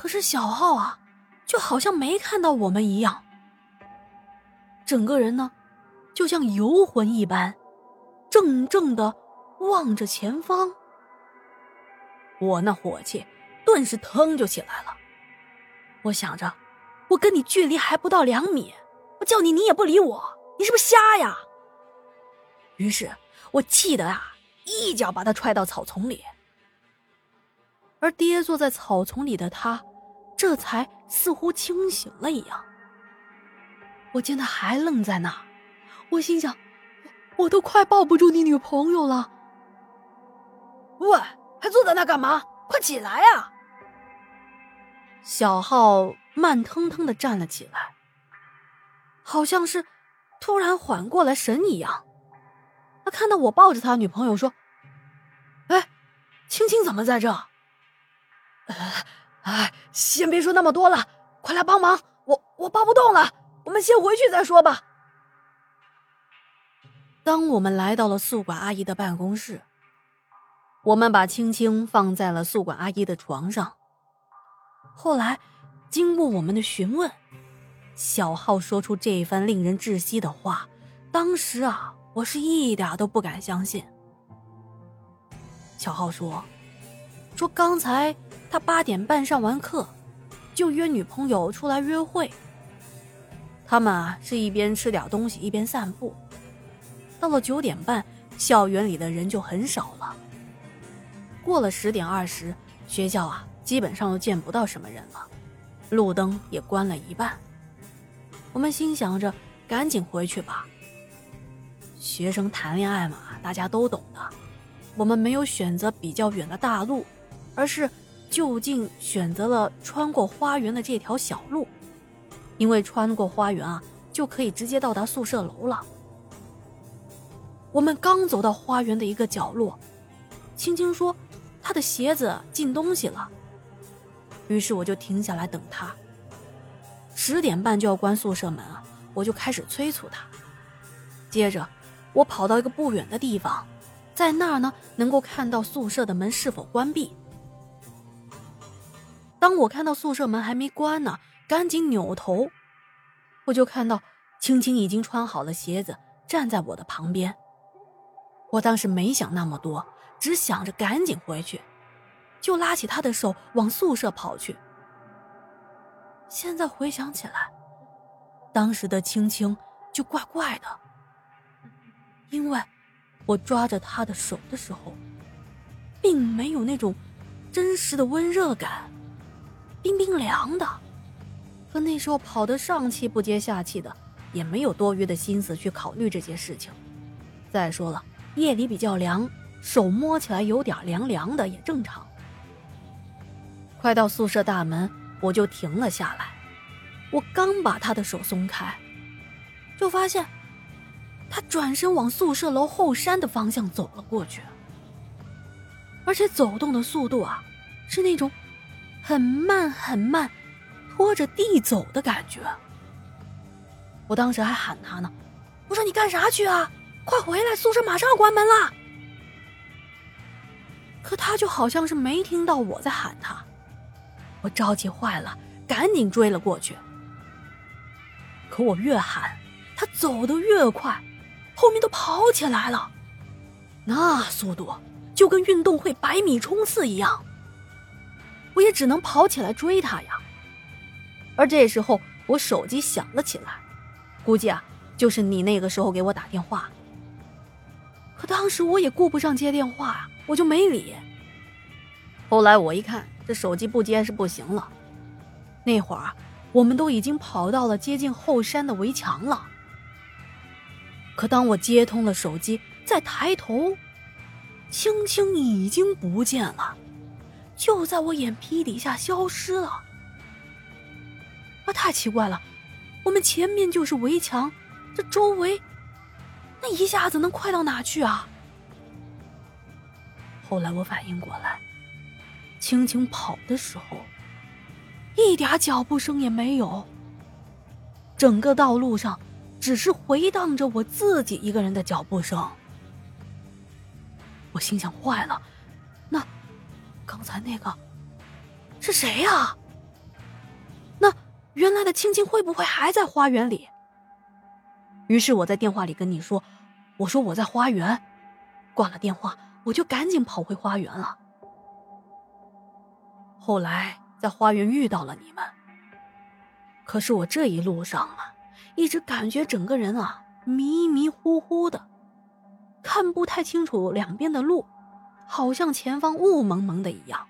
可是小浩啊，就好像没看到我们一样，整个人呢，就像游魂一般，怔怔的望着前方。我那火气顿时腾就起来了。我想着，我跟你距离还不到两米，我叫你你也不理我，你是不是瞎呀？于是我气得啊，一脚把他踹到草丛里。而跌坐在草丛里的他，这才似乎清醒了一样。我见他还愣在那，我心想，我都快抱不住你女朋友了。喂，还坐在那干嘛？快起来呀！小浩慢腾腾的站了起来，好像是突然缓过来神一样。他看到我抱着他女朋友，说：“哎，青青怎么在这？”哎，先别说那么多了，快来帮忙！我我抱不动了，我们先回去再说吧。当我们来到了宿管阿姨的办公室，我们把青青放在了宿管阿姨的床上。后来，经过我们的询问，小浩说出这一番令人窒息的话。当时啊，我是一点都不敢相信。小浩说：“说刚才。”他八点半上完课，就约女朋友出来约会。他们啊是一边吃点东西一边散步。到了九点半，校园里的人就很少了。过了十点二十，学校啊基本上都见不到什么人了，路灯也关了一半。我们心想着赶紧回去吧。学生谈恋爱嘛，大家都懂的。我们没有选择比较远的大路，而是。就近选择了穿过花园的这条小路，因为穿过花园啊，就可以直接到达宿舍楼了。我们刚走到花园的一个角落，青青说她的鞋子进东西了，于是我就停下来等她。十点半就要关宿舍门啊，我就开始催促她。接着，我跑到一个不远的地方，在那儿呢能够看到宿舍的门是否关闭。当我看到宿舍门还没关呢，赶紧扭头，我就看到青青已经穿好了鞋子，站在我的旁边。我当时没想那么多，只想着赶紧回去，就拉起她的手往宿舍跑去。现在回想起来，当时的青青就怪怪的，因为我抓着她的手的时候，并没有那种真实的温热感。冰冰凉的，可那时候跑得上气不接下气的，也没有多余的心思去考虑这些事情。再说了，夜里比较凉，手摸起来有点凉凉的也正常。快到宿舍大门，我就停了下来。我刚把他的手松开，就发现他转身往宿舍楼后山的方向走了过去，而且走动的速度啊，是那种。很慢很慢，拖着地走的感觉。我当时还喊他呢，我说你干啥去啊？快回来，宿舍马上要关门了。可他就好像是没听到我在喊他，我着急坏了，赶紧追了过去。可我越喊，他走得越快，后面都跑起来了，那速度就跟运动会百米冲刺一样。我也只能跑起来追他呀。而这时候，我手机响了起来，估计啊，就是你那个时候给我打电话。可当时我也顾不上接电话啊，我就没理。后来我一看，这手机不接是不行了。那会儿，我们都已经跑到了接近后山的围墙了。可当我接通了手机，再抬头，青青已经不见了。就在我眼皮底下消失了，啊，太奇怪了！我们前面就是围墙，这周围，那一下子能快到哪去啊？后来我反应过来，青青跑的时候，一点脚步声也没有，整个道路上只是回荡着我自己一个人的脚步声。我心想：坏了！刚才那个是谁呀？那原来的青青会不会还在花园里？于是我在电话里跟你说：“我说我在花园。”挂了电话，我就赶紧跑回花园了。后来在花园遇到了你们，可是我这一路上啊，一直感觉整个人啊迷迷糊糊的，看不太清楚两边的路，好像前方雾蒙蒙的一样。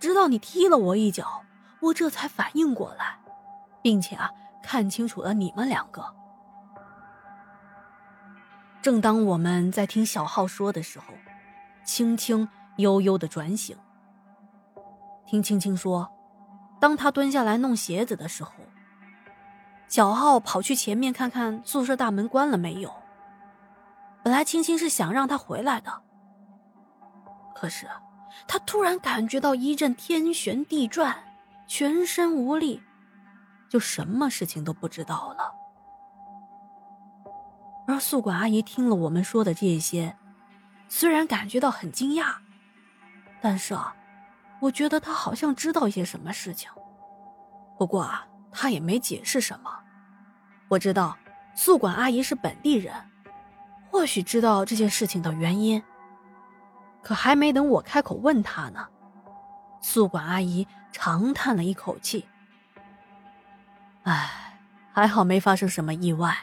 直到你踢了我一脚，我这才反应过来，并且啊看清楚了你们两个。正当我们在听小浩说的时候，青青悠悠的转醒。听青青说，当他蹲下来弄鞋子的时候，小浩跑去前面看看宿舍大门关了没有。本来青青是想让他回来的，可是他突然感觉到一阵天旋地转，全身无力，就什么事情都不知道了。而宿管阿姨听了我们说的这些，虽然感觉到很惊讶，但是啊，我觉得她好像知道一些什么事情。不过啊，她也没解释什么。我知道宿管阿姨是本地人，或许知道这件事情的原因。可还没等我开口问她呢，宿管阿姨长叹了一口气：“唉，还好没发生什么意外。”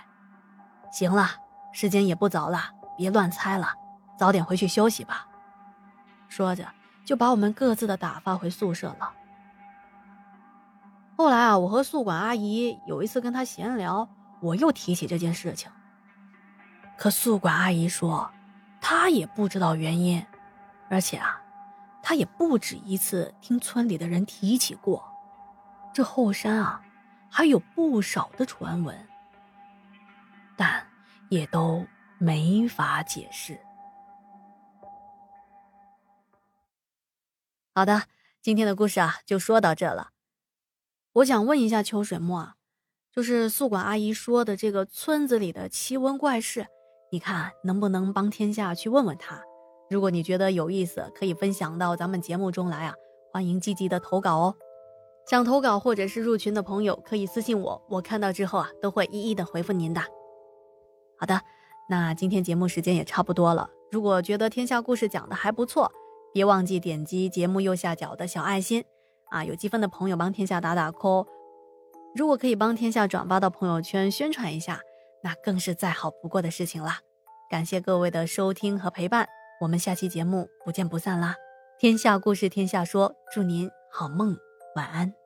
行了，时间也不早了，别乱猜了，早点回去休息吧。说着，就把我们各自的打发回宿舍了。后来啊，我和宿管阿姨有一次跟她闲聊，我又提起这件事情。可宿管阿姨说，她也不知道原因，而且啊，他也不止一次听村里的人提起过，这后山啊，还有不少的传闻。但也都没法解释。好的，今天的故事啊就说到这了。我想问一下秋水墨啊，就是宿管阿姨说的这个村子里的奇闻怪事，你看能不能帮天下去问问他？如果你觉得有意思，可以分享到咱们节目中来啊，欢迎积极的投稿哦。想投稿或者是入群的朋友，可以私信我，我看到之后啊，都会一一的回复您的。好的，那今天节目时间也差不多了。如果觉得天下故事讲的还不错，别忘记点击节目右下角的小爱心，啊，有积分的朋友帮天下打打 call。如果可以帮天下转发到朋友圈宣传一下，那更是再好不过的事情啦。感谢各位的收听和陪伴，我们下期节目不见不散啦！天下故事天下说，祝您好梦，晚安。